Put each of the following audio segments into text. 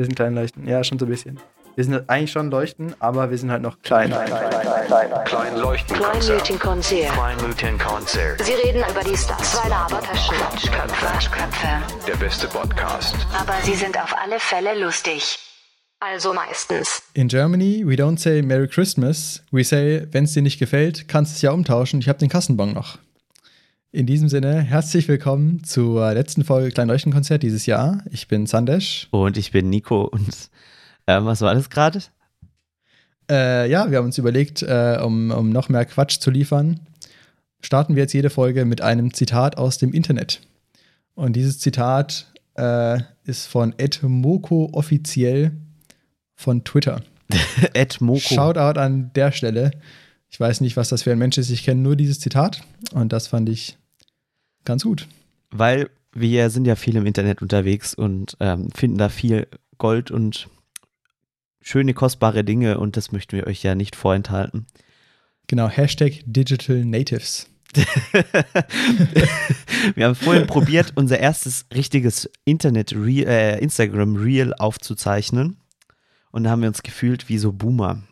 Wir sind klein leuchten. Ja, schon so ein bisschen. Wir sind eigentlich schon leuchten, aber wir sind halt noch klein. Klein leuchten Kleinleuchtenkonzert. Kleinleuchtenkonzert. Sie reden über die Stars. Zwei Labertaschen. Quatschköpfe. Quatschköpfe. Der beste Podcast. Aber sie sind auf alle Fälle lustig. Also meistens. In Germany, we don't say Merry Christmas. We say, wenn es dir nicht gefällt, kannst du es ja umtauschen. Ich habe den Kassenbon noch. In diesem Sinne, herzlich willkommen zur letzten Folge Kleinleuchtenkonzert dieses Jahr. Ich bin Sandesh. Und ich bin Nico und äh, was war das gerade? Äh, ja, wir haben uns überlegt, äh, um, um noch mehr Quatsch zu liefern, starten wir jetzt jede Folge mit einem Zitat aus dem Internet. Und dieses Zitat äh, ist von Ed Moko offiziell von Twitter. Ed Moko. Shoutout an der Stelle. Ich weiß nicht, was das für ein Mensch ist. Ich kenne nur dieses Zitat und das fand ich ganz gut. Weil wir sind ja viel im Internet unterwegs und ähm, finden da viel Gold und schöne, kostbare Dinge und das möchten wir euch ja nicht vorenthalten. Genau, Hashtag Digital Natives. wir haben vorhin probiert, unser erstes richtiges Internet -Reel, äh, Instagram Reel aufzuzeichnen und da haben wir uns gefühlt wie so Boomer.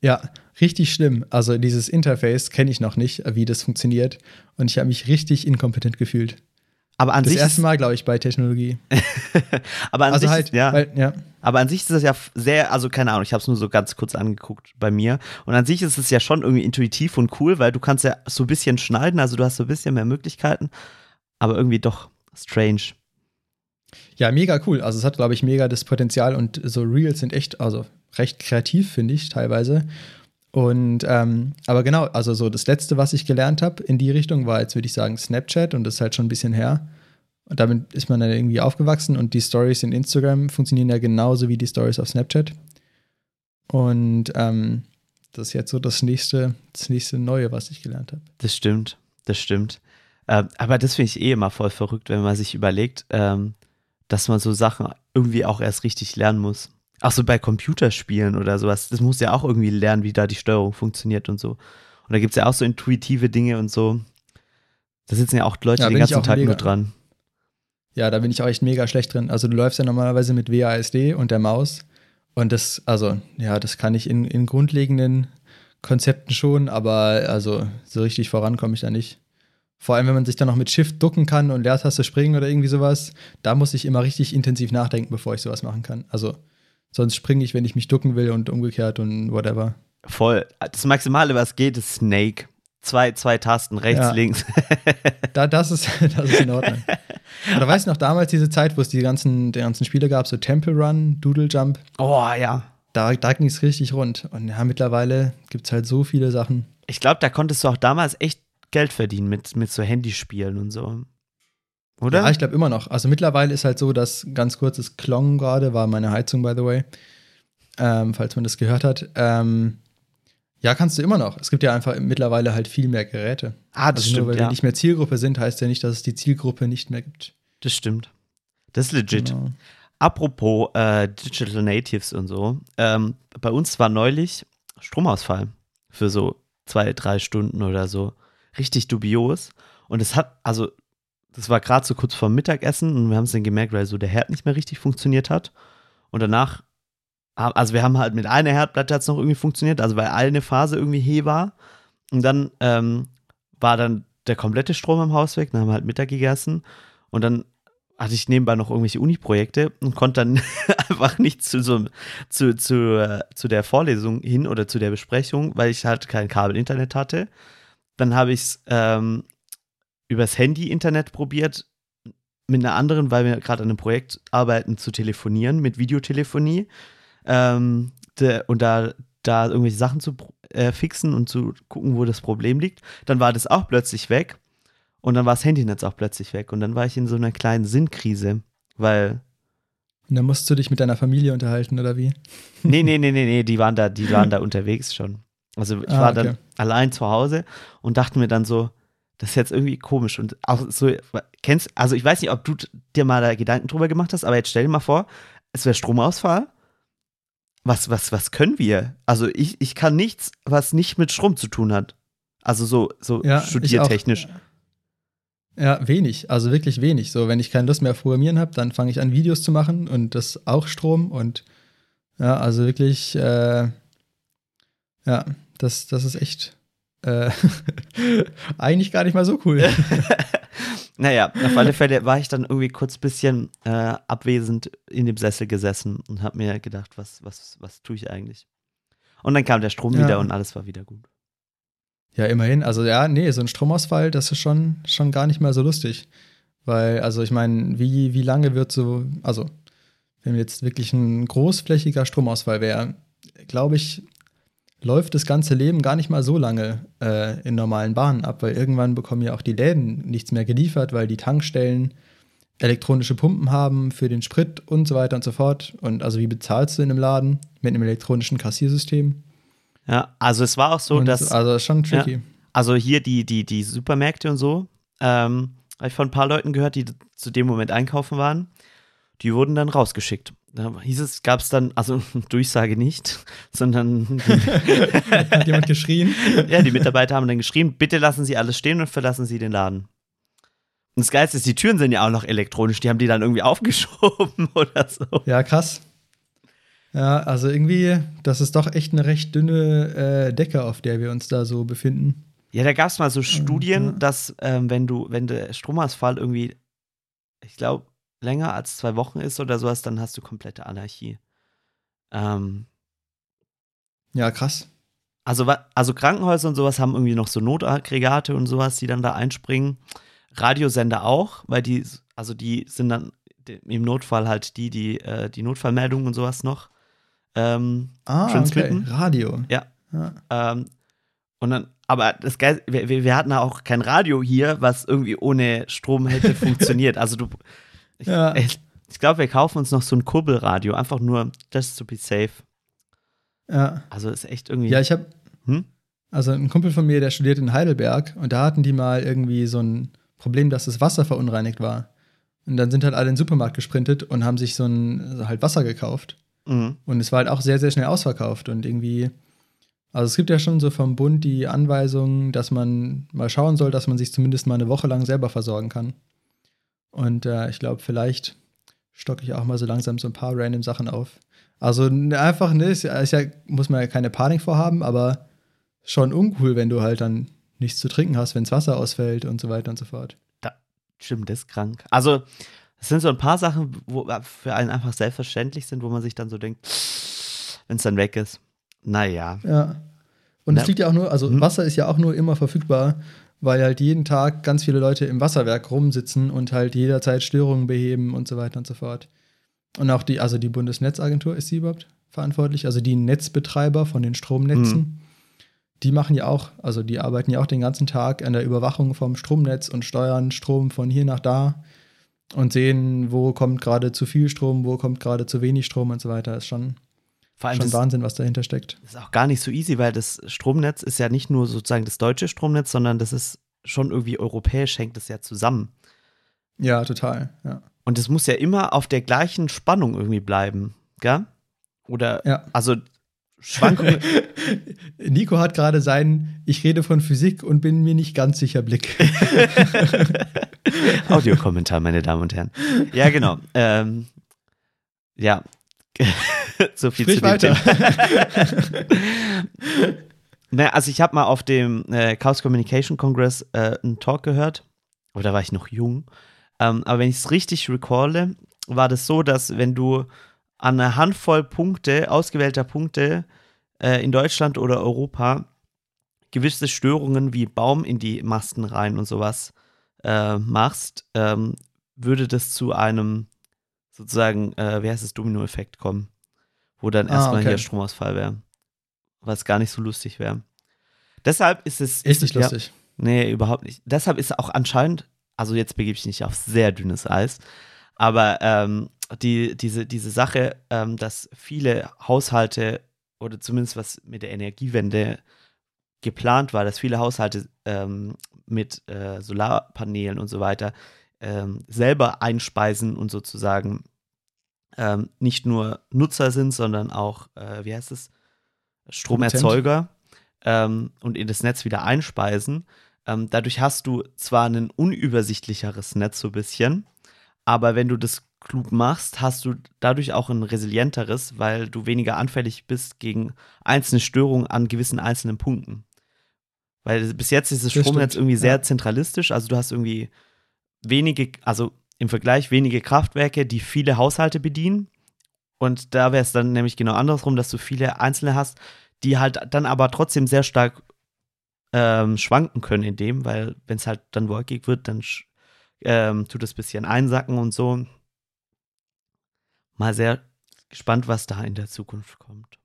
Ja, richtig schlimm. Also dieses Interface kenne ich noch nicht, wie das funktioniert und ich habe mich richtig inkompetent gefühlt. Aber an das sich erste ist, Mal, glaube ich, bei Technologie. aber an Also sich halt, ist, ja, weil, ja. aber an sich ist das ja sehr, also keine Ahnung, ich habe es nur so ganz kurz angeguckt bei mir und an sich ist es ja schon irgendwie intuitiv und cool, weil du kannst ja so ein bisschen schneiden, also du hast so ein bisschen mehr Möglichkeiten, aber irgendwie doch strange. Ja, mega cool. Also es hat, glaube ich, mega das Potenzial und so Reels sind echt, also recht kreativ, finde ich, teilweise. Und ähm, aber genau, also so das Letzte, was ich gelernt habe in die Richtung, war jetzt, würde ich sagen, Snapchat und das ist halt schon ein bisschen her. Und damit ist man dann irgendwie aufgewachsen und die Stories in Instagram funktionieren ja genauso wie die Stories auf Snapchat. Und ähm, das ist jetzt so das nächste, das nächste Neue, was ich gelernt habe. Das stimmt, das stimmt. Ähm, aber das finde ich eh immer voll verrückt, wenn man sich überlegt, ähm, dass man so Sachen irgendwie auch erst richtig lernen muss. Auch so bei Computerspielen oder sowas. Das muss ja auch irgendwie lernen, wie da die Steuerung funktioniert und so. Und da gibt es ja auch so intuitive Dinge und so. Da sitzen ja auch Leute Ja, den ganzen Tag mega. nur dran. Ja, da bin ich auch echt mega schlecht drin. Also du läufst ja normalerweise mit WASD und der Maus. Und das, also, ja, das kann ich in, in grundlegenden Konzepten schon, aber also so richtig voran komme ich da nicht. Vor allem, wenn man sich dann noch mit Shift ducken kann und Leertaste springen oder irgendwie sowas, da muss ich immer richtig intensiv nachdenken, bevor ich sowas machen kann. Also sonst springe ich, wenn ich mich ducken will und umgekehrt und whatever. Voll. Das Maximale, was geht, ist Snake. Zwei, zwei Tasten, rechts, Ja. links. Da, das, ist, das ist in Ordnung. Oder weißt du noch damals diese Zeit, wo es die ganzen, die ganzen Spiele gab, so Temple Run, Doodle Jump, oh ja. da, da ging es richtig rund. Und ja, mittlerweile gibt es halt so viele Sachen. Ich glaube, da konntest du auch damals echt Geld verdienen mit, mit so Handyspielen und so. Oder? Ja, ich glaube immer noch. Also mittlerweile ist halt so, dass ganz kurzes Klong gerade war meine Heizung, by the way. Ähm, falls man das gehört hat. Ähm, ja, kannst du immer noch. Es gibt ja einfach mittlerweile halt viel mehr Geräte. ah, das also nur stimmt, weil ja. wir nicht mehr Zielgruppe sind, heißt ja nicht, dass es die Zielgruppe nicht mehr gibt. Das stimmt. Das ist legit. Genau. Apropos äh, Digital Natives und so. Ähm, bei uns war neulich Stromausfall für so zwei, drei Stunden oder so. Richtig dubios. Und es hat, also, das war gerade so kurz vor Mittagessen und wir haben es dann gemerkt, weil so der Herd nicht mehr richtig funktioniert hat. Und danach, also wir haben halt mit einer Herdplatte hat's noch irgendwie funktioniert, also weil eine Phase irgendwie he war. Und dann ähm, war dann der komplette Strom im Haus weg, dann haben wir halt Mittag gegessen. Und dann hatte ich nebenbei noch irgendwelche Uni-Projekte und konnte dann einfach nicht zu, so, zu, zu, äh, zu der Vorlesung hin oder zu der Besprechung, weil ich halt kein Kabel-Internet hatte. Dann habe ich es ähm, übers Handy-Internet probiert, mit einer anderen, weil wir gerade an einem Projekt arbeiten, zu telefonieren, mit Videotelefonie. Ähm, de, und da, da irgendwelche Sachen zu äh, fixen und zu gucken, wo das Problem liegt. Dann war das auch plötzlich weg. Und dann war das Handynetz auch plötzlich weg. Und dann war ich in so einer kleinen Sinnkrise, weil. Und dann musst du dich mit deiner Familie unterhalten, oder wie? Nee, nee, nee, nee, nee, die waren da, die waren da unterwegs schon. Also ich Ah, war okay. dann allein zu Hause und dachte mir dann so, das ist jetzt irgendwie komisch. Und auch so, kennst, also ich weiß nicht, ob du dir mal da Gedanken drüber gemacht hast, aber jetzt stell dir mal vor, es wäre Stromausfall. Was, was, was können wir? Also ich, ich kann nichts, was nicht mit Strom zu tun hat. Also so, so Ja, studiertechnisch. Ja, wenig, also wirklich wenig. So, wenn ich keine Lust mehr auf Programmieren habe, dann fange ich an, Videos zu machen und das auch Strom und ja, also wirklich, äh, ja, das, das ist echt äh, eigentlich gar nicht mal so cool. Naja, auf alle Fälle war ich dann irgendwie kurz ein bisschen äh, abwesend in dem Sessel gesessen und habe mir gedacht, was, was, was tue ich eigentlich? Und dann kam der Strom Ja. wieder und alles war wieder gut. Ja, immerhin. Also ja, nee, so ein Stromausfall, das ist schon, schon gar nicht mal so lustig. Weil, also ich meine, wie, wie lange wird so, also wenn jetzt wirklich ein großflächiger Stromausfall wäre, glaube ich, läuft das ganze Leben gar nicht mal so lange äh, in normalen Bahnen ab, weil irgendwann bekommen ja auch die Läden nichts mehr geliefert, weil die Tankstellen elektronische Pumpen haben für den Sprit und so weiter und so fort. Und also wie bezahlst du in einem Laden mit einem elektronischen Kassiersystem? Ja, also es war auch so, und dass. so, also ist schon tricky. Also hier die, die, die Supermärkte und so, ähm, habe ich von ein paar Leuten gehört, die zu dem Moment einkaufen waren. Die wurden dann rausgeschickt. Da hieß es, gab es dann, also Durchsage nicht, sondern Hat jemand geschrien? ja, die Mitarbeiter haben dann geschrieben, bitte lassen Sie alles stehen und verlassen Sie den Laden. Und das Geilste ist, die Türen sind ja auch noch elektronisch, die haben die dann irgendwie aufgeschoben oder so. Ja, krass. Ja, also irgendwie, das ist doch echt eine recht dünne äh, Decke, auf der wir uns da so befinden. Ja, da gab es mal so Studien, ja. dass ähm, wenn du, wenn der Stromausfall irgendwie, ich glaube, länger als zwei Wochen ist oder sowas, dann hast du komplette Anarchie. Ähm, Ja, krass. also, also Krankenhäuser und sowas haben irgendwie noch so Notaggregate und sowas, die dann da einspringen. Radiosender auch, weil die, also die sind dann im Notfall halt die, die äh, die Notfallmeldungen und sowas noch ähm, Ah, okay. Transmitten? Radio. Ja. Ja. Ähm, und dann, aber das Geil, wir, wir hatten ja auch kein Radio hier, was irgendwie ohne Strom hätte funktioniert. Also du, ich, Ja. ich, ich glaube, wir kaufen uns noch so ein Kurbelradio, einfach nur just to be safe. ja. Also ist echt irgendwie. Ja, ich habe Hm? also ein Kumpel von mir, der studiert in Heidelberg und da hatten die mal irgendwie so ein Problem, dass das Wasser verunreinigt war. Und dann sind halt alle in den Supermarkt gesprintet und haben sich so ein also halt Wasser gekauft. Mhm. Und es war halt auch sehr, sehr schnell ausverkauft. Und irgendwie, also es gibt ja schon so vom Bund die Anweisung, dass man mal schauen soll, dass man sich zumindest mal eine Woche lang selber versorgen kann. Und äh, ich glaube, vielleicht stocke ich auch mal so langsam so ein paar random Sachen auf. Also einfach, ne, ist ja, ist ja, muss man ja keine Panik vorhaben, aber schon uncool, wenn du halt dann nichts zu trinken hast, wenn das Wasser ausfällt und so weiter und so fort. Stimmt, das ist krank. Also, es sind so ein paar Sachen, wo für einen einfach selbstverständlich sind, wo man sich dann so denkt, wenn es dann weg ist. Naja. Ja. Und es liegt ja auch nur, also Mhm. Wasser ist ja auch nur immer verfügbar, weil halt jeden Tag ganz viele Leute im Wasserwerk rumsitzen und halt jederzeit Störungen beheben und so weiter und so fort. Und auch die, also die Bundesnetzagentur, ist sie überhaupt verantwortlich? Also die Netzbetreiber von den Stromnetzen, die machen ja auch, also die arbeiten ja auch den ganzen Tag an der Überwachung vom Stromnetz und steuern Strom von hier nach da und sehen, wo kommt gerade zu viel Strom, wo kommt gerade zu wenig Strom und so weiter. Ist schon, Vor allem schon das, Wahnsinn, was dahinter steckt. das ist auch gar nicht so easy, weil das Stromnetz ist ja nicht nur sozusagen das deutsche Stromnetz, sondern das ist schon irgendwie europäisch, hängt es ja zusammen. Ja, total. Ja. Und es muss ja immer auf der gleichen Spannung irgendwie bleiben, gell? Oder, Ja. also Schwankungen. Nico hat gerade seinen Ich rede von Physik und bin mir nicht ganz sicher Blick. Audiokommentar, meine Damen und Herren. Ja, genau. Ähm, ja. so viel Sprich zu weiter. Naja, also ich habe mal auf dem äh, Chaos Communication Congress äh, einen Talk gehört, aber da war ich noch jung. Ähm, aber wenn ich es richtig recalle, war das so, dass wenn du an einer Handvoll Punkte, ausgewählter Punkte äh, in Deutschland oder Europa gewisse Störungen wie Baum in die Masten rein und sowas äh, machst, ähm, würde das zu einem sozusagen, äh, wie heißt es, Dominoeffekt kommen, wo dann Ah, erstmal okay. hier Stromausfall wäre. Was gar nicht so lustig wäre. Deshalb ist es. Ist nicht ja, lustig. Nee, überhaupt nicht. Deshalb ist auch anscheinend, also jetzt begebe ich mich auf sehr dünnes Eis, aber ähm, die, diese, diese Sache, ähm, dass viele Haushalte oder zumindest was mit der Energiewende geplant war, dass viele Haushalte ähm, mit äh, Solarpanelen und so weiter ähm, selber einspeisen und sozusagen ähm, nicht nur Nutzer sind, sondern auch, äh, wie heißt es, Stromerzeuger ähm, und in das Netz wieder einspeisen, Ähm, dadurch hast du zwar ein unübersichtlicheres Netz so ein bisschen, aber wenn du das klug machst, hast du dadurch auch ein resilienteres, weil du weniger anfällig bist gegen einzelne Störungen an gewissen einzelnen Punkten. Weil bis jetzt ist das, Das Stromnetz stimmt, irgendwie sehr ja. zentralistisch, also du hast irgendwie wenige, also im Vergleich wenige Kraftwerke, die viele Haushalte bedienen. Und da wäre es dann nämlich genau andersrum, dass du viele einzelne hast, die halt dann aber trotzdem sehr stark ähm, schwanken können in dem, weil wenn es halt dann wolkig wird, dann ähm, tut es ein bisschen einsacken und so. Mal sehr gespannt, was da in der Zukunft kommt.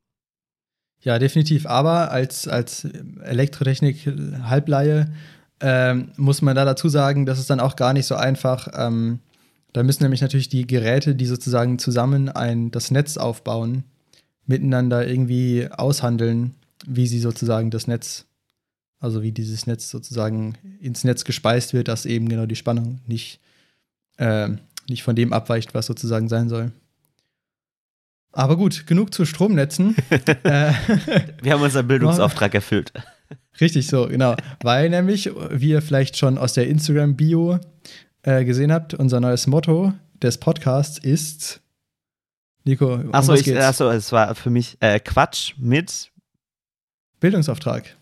Ja, definitiv. Aber als, als Elektrotechnik-Halbleihe ähm, muss man da dazu sagen, dass es dann auch gar nicht so einfach. Ähm, da müssen nämlich natürlich die Geräte, die sozusagen zusammen ein, das Netz aufbauen, miteinander irgendwie aushandeln, wie sie sozusagen das Netz, also wie dieses Netz sozusagen ins Netz gespeist wird, dass eben genau die Spannung nicht, ähm, nicht von dem abweicht, was sozusagen sein soll. Aber gut, genug zu Stromnetzen. äh, Wir haben unseren Bildungsauftrag erfüllt. Richtig so, genau. Weil nämlich, wie ihr vielleicht schon aus der Instagram-Bio äh, gesehen habt, unser neues Motto des Podcasts ist. Nico, um Achso, was ich, geht's? achso, es war für mich äh, Quatsch mit. Bildungsauftrag.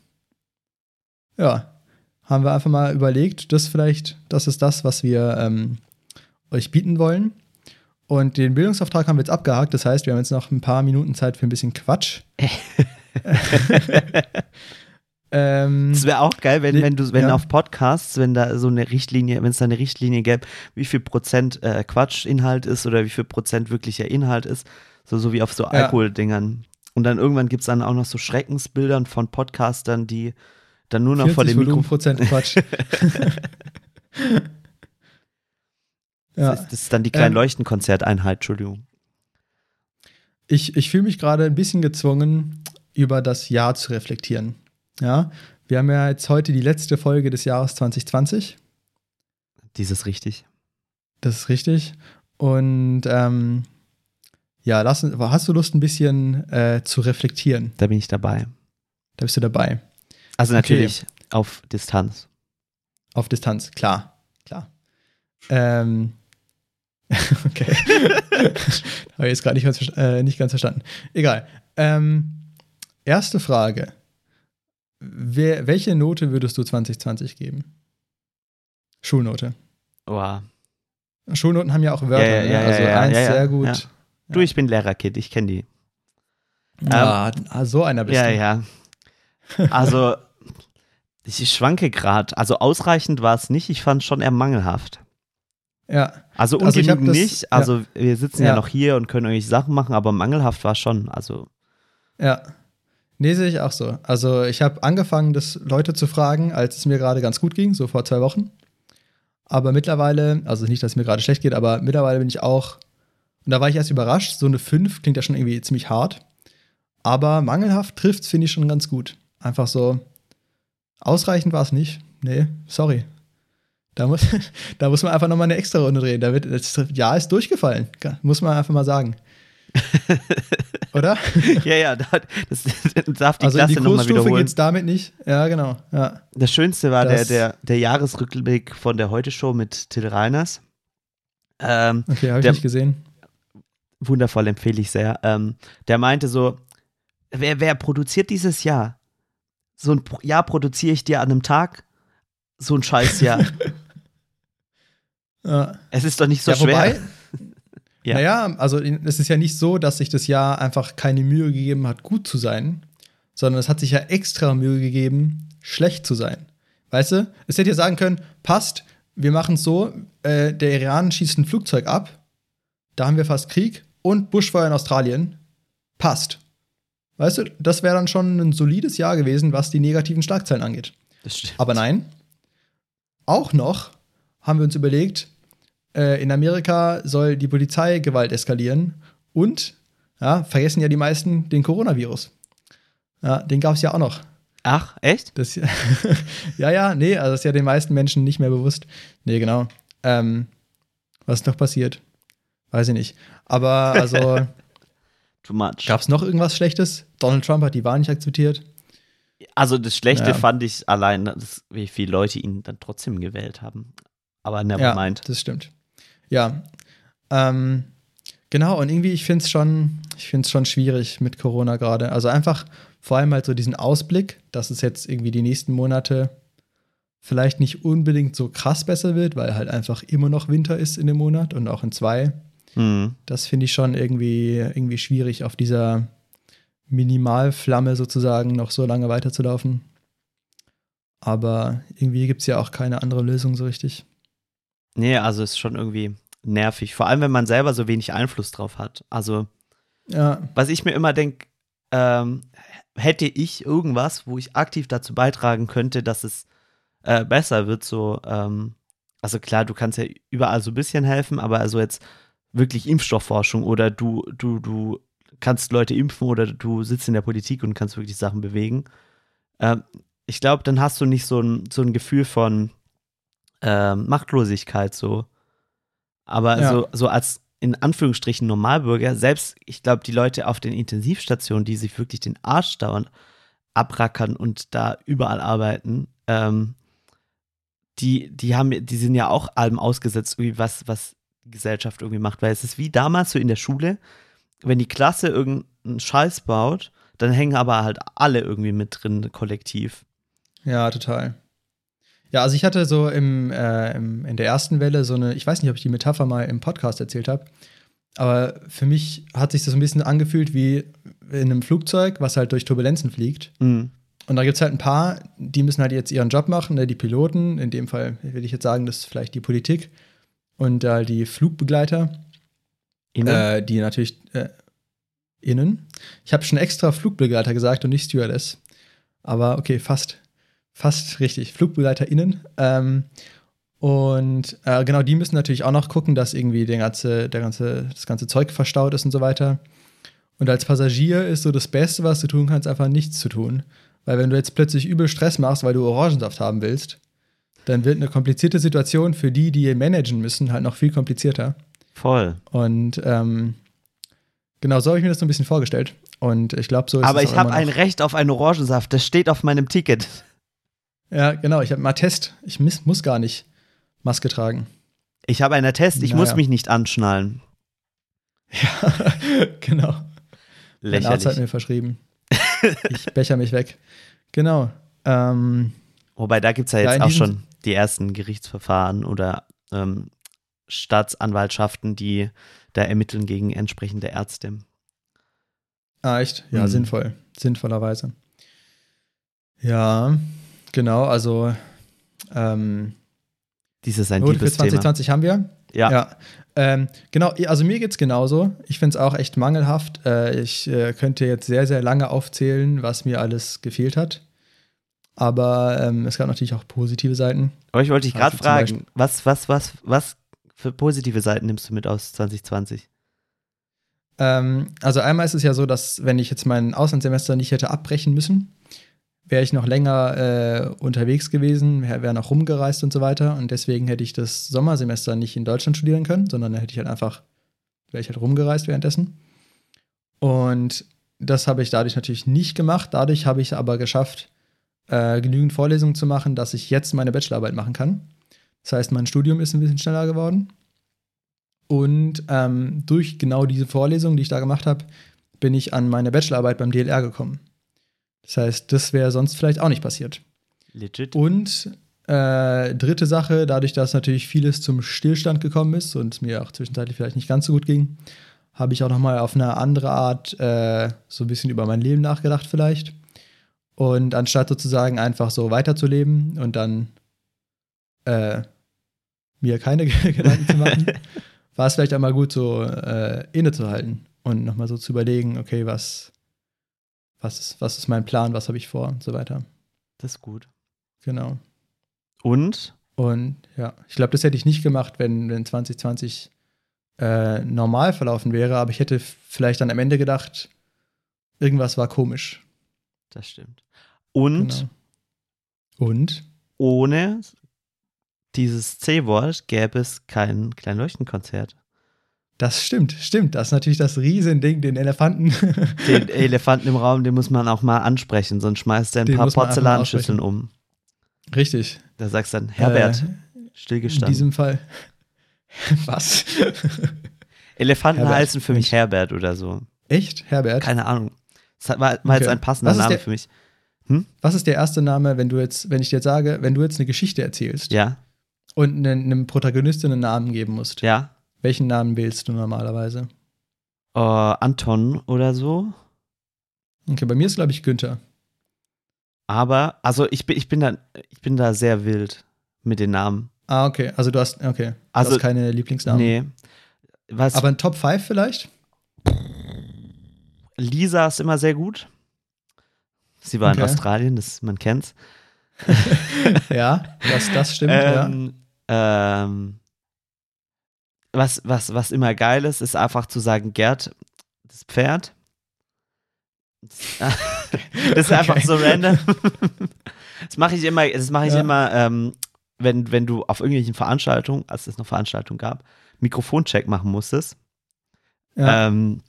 Ja, haben wir einfach mal überlegt, das vielleicht, das ist das, was wir ähm, euch bieten wollen. Und den Bildungsauftrag haben wir jetzt abgehakt. Das heißt, wir haben jetzt noch ein paar Minuten Zeit für ein bisschen Quatsch. ähm, Es wäre auch geil, wenn, Nee, wenn du, wenn ja. auf Podcasts, wenn da so eine Richtlinie, wenn es da eine Richtlinie gäbe, wie viel Prozent äh, Quatschinhalt ist oder wie viel Prozent wirklicher Inhalt ist, so, so wie auf so Ja. Alkoholdingern. Und dann irgendwann gibt es dann auch noch so Schreckensbildern von Podcastern, die dann nur noch vor 40 dem Mikro. Volumenprozent Quatsch. ja. Das, ist, das ist dann die kleine Ähm, Leuchtenkonzerteinheit, Entschuldigung. Ich, ich fühle mich gerade ein bisschen gezwungen, über das Jahr zu reflektieren. Ja, wir haben ja jetzt heute die letzte Folge des Jahres 2020. Dieses richtig. Das ist richtig. Und ähm, ja, lass, hast du Lust, ein bisschen äh, zu reflektieren? Da bin ich dabei. Da bist du dabei. Also Okay. natürlich auf Distanz. Auf Distanz, klar, klar. Ähm, okay. Habe ich jetzt gerade nicht, äh, nicht ganz verstanden. Egal. Ähm, erste Frage. Wer, welche Note würdest du 2020 geben? Schulnote. Wow. Schulnoten haben ja auch Wörter. Ja, ja, ne? ja, also ja, ja, eins ja, ja. sehr gut. Ja. Du, ich bin Lehrerkind, ich kenne die. Ah, ah, so einer bist ja, du. ja. Also, ich schwanke gerade. Also, ausreichend war es nicht. Ich fand es schon eher mangelhaft. Ja. Also, Also ungenügend das- nicht. Also, wir sitzen ja. Ja. noch hier und können irgendwelche Sachen machen, aber mangelhaft war schon. Also, Ja. Nee, sehe ich auch so. Also, ich habe angefangen, das Leute zu fragen, als es mir gerade ganz gut ging, so vor zwei Wochen. Aber mittlerweile, also nicht, dass es mir gerade schlecht geht, aber mittlerweile bin ich auch, und da war ich erst überrascht, so eine 5 klingt ja schon irgendwie ziemlich hart. Aber mangelhaft trifft finde ich schon ganz gut. Einfach so, ausreichend war es nicht. Nee, sorry. Da muss, da muss man einfach nochmal eine extra Runde drehen. Da wird, das Jahr ist durchgefallen. Muss man einfach mal sagen. Oder? ja, ja, da- das, das darf die also Klasse nochmal wiederholen. geht's damit nicht. Ja, genau. Ja. Das Schönste war der, Das- der, der Jahresrückblick von der Heute-Show mit Till Reiners. Ähm, Okay, habe ich Der- nicht gesehen. wundervoll, empfehle ich sehr. Ähm, der meinte so, wer, wer produziert dieses Jahr? So ein Jahr produziere ich dir an einem Tag? So ein Scheißjahr. Ja. es ist doch nicht so ja, schwer. wobei, Ja. naja, also es ist ja nicht so, dass sich das Jahr einfach keine Mühe gegeben hat, gut zu sein, sondern es hat sich ja extra Mühe gegeben, schlecht zu sein. Weißt du? Es hätte ja sagen können, passt, wir machen es so, äh, der Iran schießt ein Flugzeug ab, da haben wir fast Krieg und Buschfeuer in Australien, passt. Weißt du, das wäre dann schon ein solides Jahr gewesen, was die negativen Schlagzeilen angeht. Das stimmt. Aber nein. Auch noch haben wir uns überlegt, äh, in Amerika soll die Polizeigewalt eskalieren und, ja, vergessen ja die meisten den Coronavirus. Ja, den gab es ja auch noch. Ach, echt? Das, ja, ja, nee, also das ist ja den meisten Menschen nicht mehr bewusst. Nee, genau. Ähm, was ist noch passiert? Weiß ich nicht. Aber also Too much. gab es noch irgendwas Schlechtes? Donald Trump hat die Wahl nicht akzeptiert. Also das Schlechte Ja. fand ich allein, dass, wie viele Leute ihn dann trotzdem gewählt haben. Aber never ja, mind. das stimmt. Ja, ähm, genau. Und irgendwie, ich finde es schon, ich finde es schon schwierig mit Corona gerade. Also einfach vor allem halt so diesen Ausblick, dass es jetzt irgendwie die nächsten Monate vielleicht nicht unbedingt so krass besser wird, weil halt einfach immer noch Winter ist in dem Monat und auch in zwei. Hm. Das finde ich schon irgendwie, irgendwie schwierig, auf dieser Minimalflamme sozusagen noch so lange weiterzulaufen. Aber irgendwie gibt es ja auch keine andere Lösung so richtig. Nee, also ist schon irgendwie nervig. Vor allem, wenn man selber so wenig Einfluss drauf hat. Also, Ja, was ich mir immer denke, ähm, hätte ich irgendwas, wo ich aktiv dazu beitragen könnte, dass es äh, besser wird, so, ähm, also klar, du kannst ja überall so ein bisschen helfen, aber also jetzt wirklich Impfstoffforschung oder du, du, du kannst Leute impfen oder du sitzt in der Politik und kannst wirklich Sachen bewegen. Ähm, ich glaube, dann hast du nicht so ein, so ein Gefühl von ähm, Machtlosigkeit so. Aber Ja. so, so als in Anführungsstrichen Normalbürger, selbst ich glaube, die Leute auf den Intensivstationen, die sich wirklich den Arsch dauernd abrackern und da überall arbeiten, ähm, die, die haben, die sind ja auch allem ausgesetzt, irgendwie was, was die Gesellschaft irgendwie macht. Weil es ist wie damals so in der Schule, wenn die Klasse irgendeinen Scheiß baut, dann hängen aber halt alle irgendwie mit drin, kollektiv. Ja, total. Ja, also ich hatte so im, äh, im, in der ersten Welle so eine, ich weiß nicht, ob ich die Metapher mal im Podcast erzählt habe, aber für mich hat sich das so ein bisschen angefühlt wie in einem Flugzeug, was halt durch Turbulenzen fliegt. Mhm. Und da gibt es halt ein paar, die müssen halt jetzt ihren Job machen, ne, die Piloten, in dem Fall will ich jetzt sagen, das ist vielleicht die Politik und äh, die Flugbegleiter, äh, die natürlich äh, innen. Ich habe schon extra Flugbegleiter gesagt und nicht Stewardess. Aber okay, fast. Fast richtig. FlugbegleiterInnen. Ähm, und äh, genau, die müssen natürlich auch noch gucken, dass irgendwie der ganze, der ganze, das ganze Zeug verstaut ist und so weiter. Und als Passagier ist so das Beste, was du tun kannst, einfach nichts zu tun. Weil wenn du jetzt plötzlich übel Stress machst, weil du Orangensaft haben willst, dann wird eine komplizierte Situation für die, die managen müssen, halt noch viel komplizierter. Voll. Und ähm, genau so habe ich mir das so ein bisschen vorgestellt. Und ich glaube, so ist Aber es ich habe ein. Recht auf einen Orangensaft, das steht auf meinem Ticket. Ja, genau. Ich habe mal Test. Ich miss, muss gar nicht Maske tragen. Ich habe einen Test, ich muss Naja. mich nicht anschnallen. Ja, genau. Mein Arzt hat Lächerlich. mir verschrieben. ich becher mich weg. Genau. Ähm, Wobei, da gibt es ja jetzt auch schon die ersten Gerichtsverfahren oder ähm, Staatsanwaltschaften, die da ermitteln gegen entsprechende Ärzte. ah, echt? Ja, Mhm. sinnvoll. Sinnvollerweise. Ja, genau. Also, ähm, Dies ist ein Note für tiefes Thema. 2020 haben wir. Ja. Ja, ähm, genau, also mir geht's genauso. Ich finde es auch echt mangelhaft. Äh, ich äh, könnte jetzt sehr, sehr lange aufzählen, was mir alles gefehlt hat. Aber ähm, es gab natürlich auch positive Seiten. Aber ich wollte dich gerade Also fragen, was, was, was, was für positive Seiten nimmst du mit aus 2020? Ähm, also einmal ist es ja so, dass wenn ich jetzt mein Auslandssemester nicht hätte abbrechen müssen, wäre ich noch länger äh, unterwegs gewesen, wäre wär noch rumgereist und so weiter. Und deswegen hätte ich das Sommersemester nicht in Deutschland studieren können, sondern hätte ich halt einfach, wäre ich halt rumgereist währenddessen. Und das habe ich dadurch natürlich nicht gemacht. Dadurch habe ich aber geschafft, äh, genügend Vorlesungen zu machen, dass ich jetzt meine Bachelorarbeit machen kann. Das heißt, mein Studium ist ein bisschen schneller geworden. Und ähm, durch genau diese Vorlesung, die ich da gemacht habe, bin ich an meine Bachelorarbeit beim DLR gekommen. Das heißt, das wäre sonst vielleicht auch nicht passiert. Legit. Und äh, dritte Sache, dadurch, dass natürlich vieles zum Stillstand gekommen ist und es mir auch zwischenzeitlich vielleicht nicht ganz so gut ging, habe ich auch noch mal auf eine andere Art äh, so ein bisschen über mein Leben nachgedacht vielleicht. Und anstatt sozusagen einfach so weiterzuleben und dann äh, mir keine Gedanken zu machen, war es vielleicht einmal gut, so äh, innezuhalten und nochmal so zu überlegen, okay, was, was, ist, was ist mein Plan, was habe ich vor und so weiter. Das ist gut. Genau. Und Und ja, ich glaube, das hätte ich nicht gemacht, wenn, wenn 2020 äh, normal verlaufen wäre, aber ich hätte vielleicht dann am Ende gedacht, irgendwas war komisch. das stimmt. Und Genau. Und? ohne dieses C-Wort gäbe es kein Kleinleuchtenkonzert. Das stimmt, stimmt. Das ist natürlich das Riesending, den Elefanten. Den Elefanten im Raum, den muss man auch mal ansprechen, sonst schmeißt er ein Den paar Porzellanschüsseln um. Richtig. Da sagst du dann, Herbert, Äh, In stillgestanden. diesem Fall. Was? Elefanten Herbert. heißen für mich Herbert oder so. Echt? Herbert? Keine Ahnung. Das war, war jetzt Okay. ein passender Name der- für mich. Was ist der erste Name, wenn du jetzt, wenn ich dir jetzt sage, wenn du jetzt eine Geschichte erzählst Ja, und einen, einem Protagonisten einen Namen geben musst? ja. Welchen Namen wählst du normalerweise? Äh, Anton oder so. Okay, bei mir ist, glaube ich, Günther. Aber, also ich bin, ich bin da, ich bin da sehr wild mit den Namen. Ah, okay. Also du hast, okay. Du Also- hast keine Lieblingsnamen. Nee. Was, Aber ein Top 5 vielleicht? Lisa ist immer sehr gut. Sie war in Okay. Australien, das, man kennt's. ja, das, das stimmt, ja. Ähm, ähm, was, was, was immer geil ist, ist einfach zu sagen, Gerd, das Pferd. Das ist einfach Okay. so random. Das mache ich immer, das mache ich Ja. immer, ähm, wenn, wenn du auf irgendwelchen Veranstaltungen, als es noch Veranstaltungen gab, Mikrofoncheck machen musstest. ja. Ähm,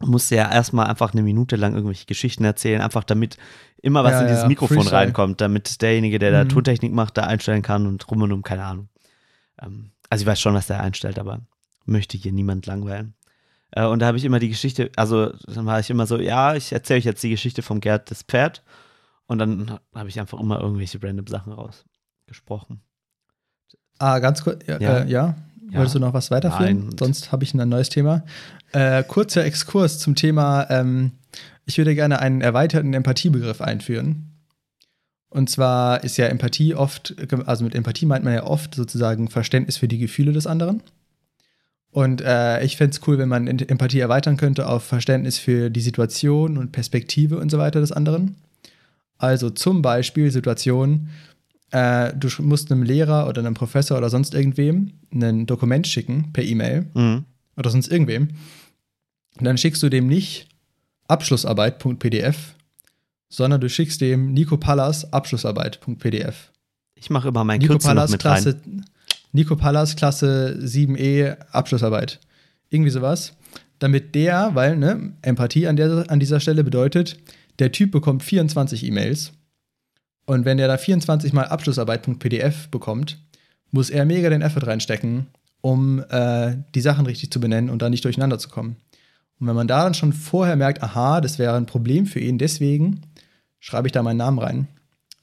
musst du ja erstmal einfach eine Minute lang irgendwelche Geschichten erzählen, einfach damit immer was Ja, in dieses ja, Mikrofon Freestyle. reinkommt, damit derjenige, der da Mhm. Tontechnik macht, da einstellen kann und rum und um, keine Ahnung. Ähm, also ich weiß schon, was der einstellt, aber möchte hier niemand langweilen. Äh, und da habe ich immer die Geschichte, also dann war ich immer so, ja, ich erzähle euch jetzt die Geschichte vom Gerd das Pferd und dann habe ich einfach immer irgendwelche random Sachen rausgesprochen. Ah, ganz kurz, ja, Ja. Äh, ja. Ja. Wolltest du noch was weiterführen? Nein. Sonst habe ich ein neues Thema. Äh, kurzer Exkurs zum Thema, ähm, ich würde gerne einen erweiterten Empathiebegriff einführen. Und zwar ist ja Empathie oft, also mit Empathie meint man ja oft sozusagen Verständnis für die Gefühle des anderen. Und äh, ich fände es cool, wenn man Empathie erweitern könnte auf Verständnis für die Situation und Perspektive und so weiter des anderen. Also zum Beispiel Situation, äh, du musst einem Lehrer oder einem Professor oder sonst irgendwem ein Dokument schicken per E-Mail Mhm. oder sonst irgendwem. Und dann schickst du dem nicht Abschlussarbeit.pdf, sondern du schickst dem Nico Pallas Abschlussarbeit.pdf. Ich mache immer mein Nico Kürzel Pallas mit rein. Klasse, Nico Pallas Klasse 7e Abschlussarbeit. Irgendwie sowas. Damit der, weil, ne, Empathie an, der, an dieser Stelle bedeutet, der Typ bekommt 24 E-Mails. Und wenn der da 24 mal Abschlussarbeit.pdf bekommt, muss er mega den Effort reinstecken, um äh, die Sachen richtig zu benennen und da nicht durcheinander zu kommen. Und wenn man da dann schon vorher merkt, aha, das wäre ein Problem für ihn, deswegen schreibe ich da meinen Namen rein,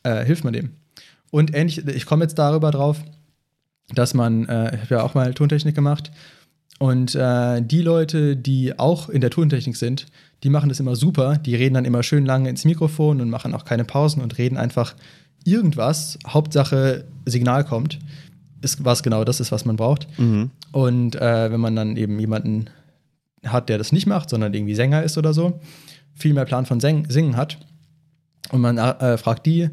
äh, hilft man dem. Und ähnlich, ich komme jetzt darüber drauf, dass man, äh, ich habe ja auch mal Tontechnik gemacht, und äh, die Leute, die auch in der Tontechnik sind, die machen das immer super. Die reden dann immer schön lange ins Mikrofon und machen auch keine Pausen und reden einfach irgendwas. Hauptsache Signal kommt. Ist, was genau das ist, was man braucht. Mhm. Und äh, wenn man dann eben jemanden hat, der das nicht macht, sondern irgendwie Sänger ist oder so, viel mehr Plan von Singen hat und man äh, fragt die,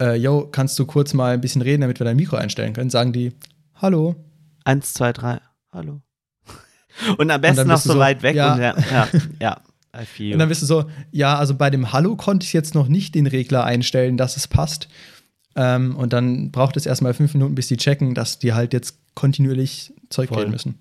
äh, yo, kannst du kurz mal ein bisschen reden, damit wir dein Mikro einstellen können, sagen die, hallo. Eins, zwei, drei, hallo. Und am besten dann noch so, so, weit weg ja. und ja, ja, ja. Und dann bist du so, ja, also bei dem Hallo konnte ich jetzt noch nicht den Regler einstellen, dass es passt. Ähm, und dann braucht es erstmal fünf Minuten, bis die checken, dass die halt jetzt kontinuierlich Zeug Voll. reden müssen.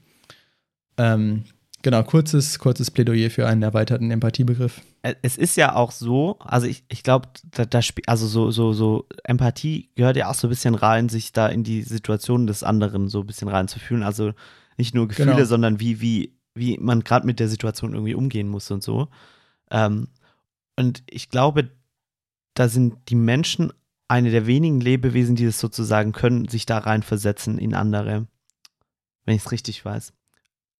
Ähm, genau, kurzes, kurzes Plädoyer für einen erweiterten Empathiebegriff. Äh, es ist ja auch so, also ich, ich glaube, da, da spielt, also so, so, so, Empathie gehört ja auch so ein bisschen rein, sich da in die Situation des anderen so ein bisschen reinzufühlen. Also nicht nur Gefühle, Genau. sondern wie, wie, wie man gerade mit der Situation irgendwie umgehen muss und so. Ähm, und ich glaube, da sind die Menschen eine der wenigen Lebewesen, die das sozusagen können, sich da reinversetzen in andere. Wenn ich es richtig weiß.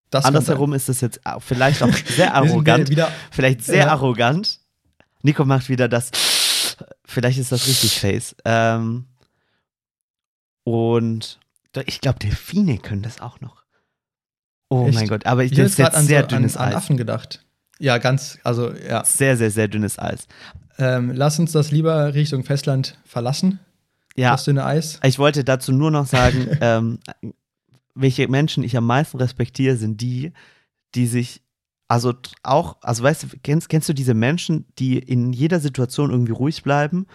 Das Andersherum ist es jetzt vielleicht auch sehr arrogant. Wieder, Vielleicht sehr Ja. arrogant. Nico macht wieder das. Vielleicht ist das richtig Face. Ähm, und ich glaube, Delfine können das auch noch. Oh Echt? mein Gott, aber ich, ich das ist jetzt an, sehr so, an, dünnes an Eis. Affen gedacht. Ja, ganz, also ja. Sehr, sehr, sehr dünnes Eis. Ähm, lass uns das lieber Richtung Festland verlassen, Ja, das dünne Eis. ich wollte dazu nur noch sagen, ähm, welche Menschen ich am meisten respektiere, sind die, die sich, also auch, also weißt du, kennst, kennst du diese Menschen, die in jeder Situation irgendwie ruhig bleiben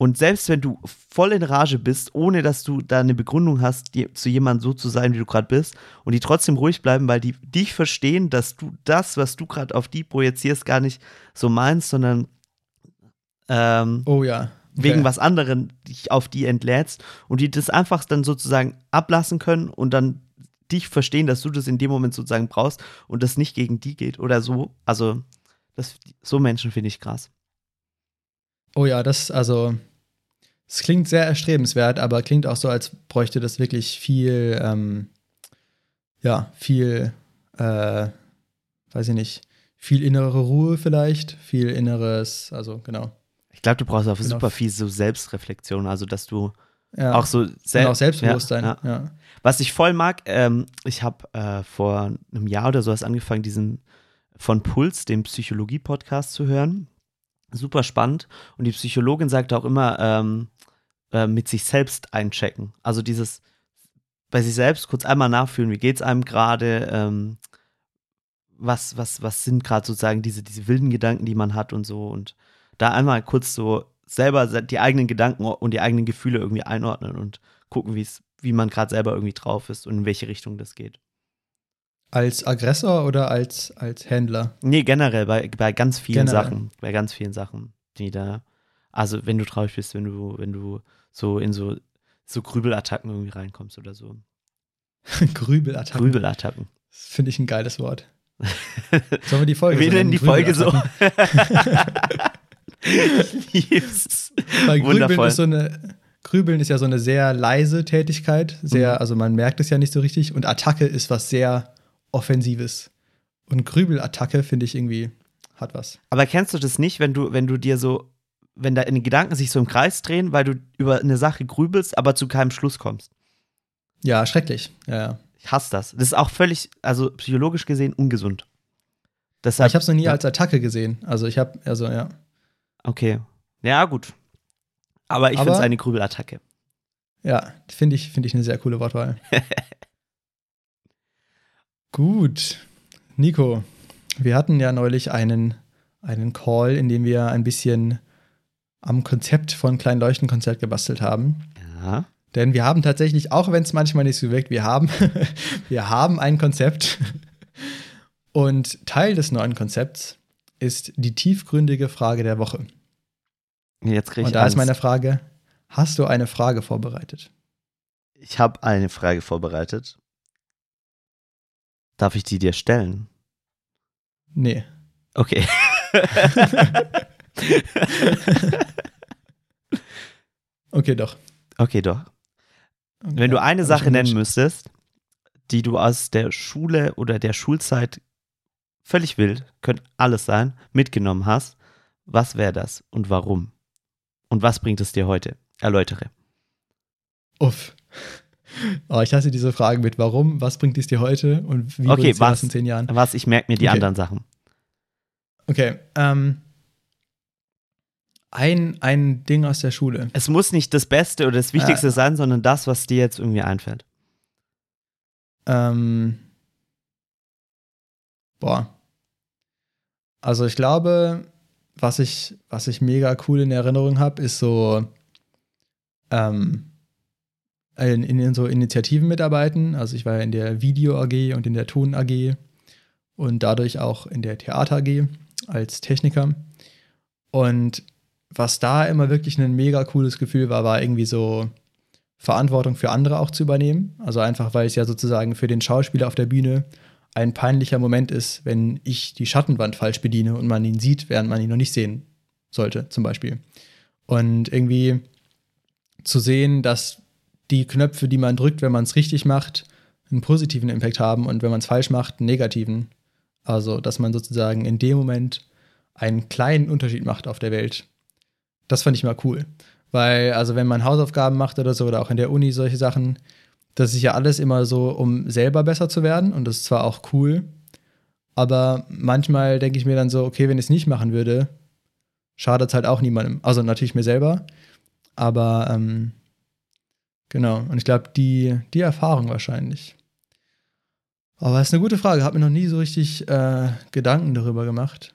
Und selbst wenn du voll in Rage bist, ohne dass du da eine Begründung hast, die, zu jemandem so zu sein, wie du gerade bist, und die trotzdem ruhig bleiben, weil die dich verstehen, dass du das, was du gerade auf die projizierst, gar nicht so meinst, sondern ähm, Oh ja. Okay. wegen was anderem dich auf die entlädst und die das einfach dann sozusagen ablassen können und dann dich verstehen, dass du das in dem Moment sozusagen brauchst und das nicht gegen die geht oder so. Also, das, so Menschen finde ich krass. Oh ja, das, also, es klingt sehr erstrebenswert, aber klingt auch so, als bräuchte das wirklich viel, ähm, ja, viel, äh, weiß ich nicht, viel innere Ruhe vielleicht, viel inneres, also genau. Ich glaube, du brauchst auch Genau. super viel so Selbstreflexion, also dass du Ja, auch so und sel auch Selbstbewusstsein. Ja, Ja. Was ich voll mag, ähm, ich habe äh, vor einem Jahr oder sowas angefangen, diesen von Puls, dem Psychologie-Podcast zu hören. Super spannend. Und die Psychologin sagt auch immer, ähm, äh, mit sich selbst einchecken. Also dieses bei sich selbst kurz einmal nachfühlen, wie geht's einem gerade, ähm, was, was, was sind gerade sozusagen diese, diese wilden Gedanken, die man hat und so. Und da einmal kurz so selber die eigenen Gedanken und die eigenen Gefühle irgendwie einordnen und gucken, wie es, wie man gerade selber irgendwie drauf ist und in welche Richtung das geht. Als Aggressor oder als, als Händler? Nee, generell bei, bei ganz vielen Generell. Sachen, bei ganz vielen Sachen, die da, also wenn du traurig bist, wenn du, wenn du so in so, so Grübelattacken irgendwie reinkommst oder so. Grübelattacken. Grübelattacken. Das finde ich ein geiles Wort. Sollen wir die Folge Wir nennen die Folge so. Ich lieb's. Grübeln ist so eine, Grübeln ist ja so eine sehr leise Tätigkeit, sehr, Mhm. also man merkt es ja nicht so richtig und Attacke ist was sehr Offensives. Und Grübelattacke finde ich irgendwie hat was. Aber kennst du das nicht, wenn du, wenn du dir so, wenn deine Gedanken sich so im Kreis drehen, weil du über eine Sache grübelst, aber zu keinem Schluss kommst? Ja, schrecklich. Ja, ja. Ich hasse das. Das ist auch völlig, also psychologisch gesehen, ungesund. Deshalb, ich habe es noch nie ja. als Attacke gesehen. Also ich habe, also ja. Okay. Ja, gut. Aber ich finde es eine Grübelattacke. Ja, finde ich, finde ich eine sehr coole Wortwahl. Gut. Nico, wir hatten ja neulich einen, einen Call, in dem wir ein bisschen am Konzept von Klein Leuchten Konzert gebastelt haben. Ja. Denn wir haben tatsächlich, auch wenn es manchmal nicht so wirkt, wir haben, wir haben ein Konzept. Und Teil des neuen Konzepts ist die tiefgründige Frage der Woche. Jetzt kriege ich Und da ist Angst. meine Frage: Hast du eine Frage vorbereitet? Ich habe eine Frage vorbereitet. Darf ich die dir stellen? Nee. Okay. Okay, doch. okay, doch. Okay. Wenn du eine Also Sache nennen müsstest, die du aus der Schule oder der Schulzeit völlig wild, könnte alles sein, mitgenommen hast, was wäre das und warum? Und was bringt es dir heute? Erläutere. Uff. Oh, ich hasse diese Fragen mit warum, was bringt dies dir heute und wie Okay, bringt es in zehn Jahren? Was, ich merke mir die Okay. anderen Sachen. Okay, ähm, ein, ein Ding aus der Schule. Es muss nicht das Beste oder das Wichtigste Äh. sein, sondern das, was dir jetzt irgendwie einfällt. Ähm, boah. Also ich glaube, was ich, was ich mega cool in Erinnerung habe, ist so ähm, in, in so Initiativen mitarbeiten. Also ich war ja in der Video AG und in der Ton AG und dadurch auch in der Theater AG als Techniker. Und was da immer wirklich ein mega cooles Gefühl war, war irgendwie so Verantwortung für andere auch zu übernehmen. Also einfach, weil es ja sozusagen für den Schauspieler auf der Bühne ein peinlicher Moment ist, wenn ich die Schattenwand falsch bediene und man ihn sieht, während man ihn noch nicht sehen sollte, zum Beispiel. Und irgendwie zu sehen, dass die Knöpfe, die man drückt, wenn man es richtig macht, einen positiven Impact haben und wenn man es falsch macht, einen negativen. Also, dass man sozusagen in dem Moment einen kleinen Unterschied macht auf der Welt. Das fand ich mal cool. Weil, also, wenn man Hausaufgaben macht oder so, oder auch in der Uni solche Sachen, das ist ja alles immer so, um selber besser zu werden. Und das ist zwar auch cool, aber manchmal denke ich mir dann so, okay, wenn ich es nicht machen würde, schadet es halt auch niemandem. Also natürlich mir selber, aber ähm, genau. Und ich glaube, die, die Erfahrung wahrscheinlich. Aber das ist eine gute Frage. Habe mir noch nie so richtig äh, Gedanken darüber gemacht.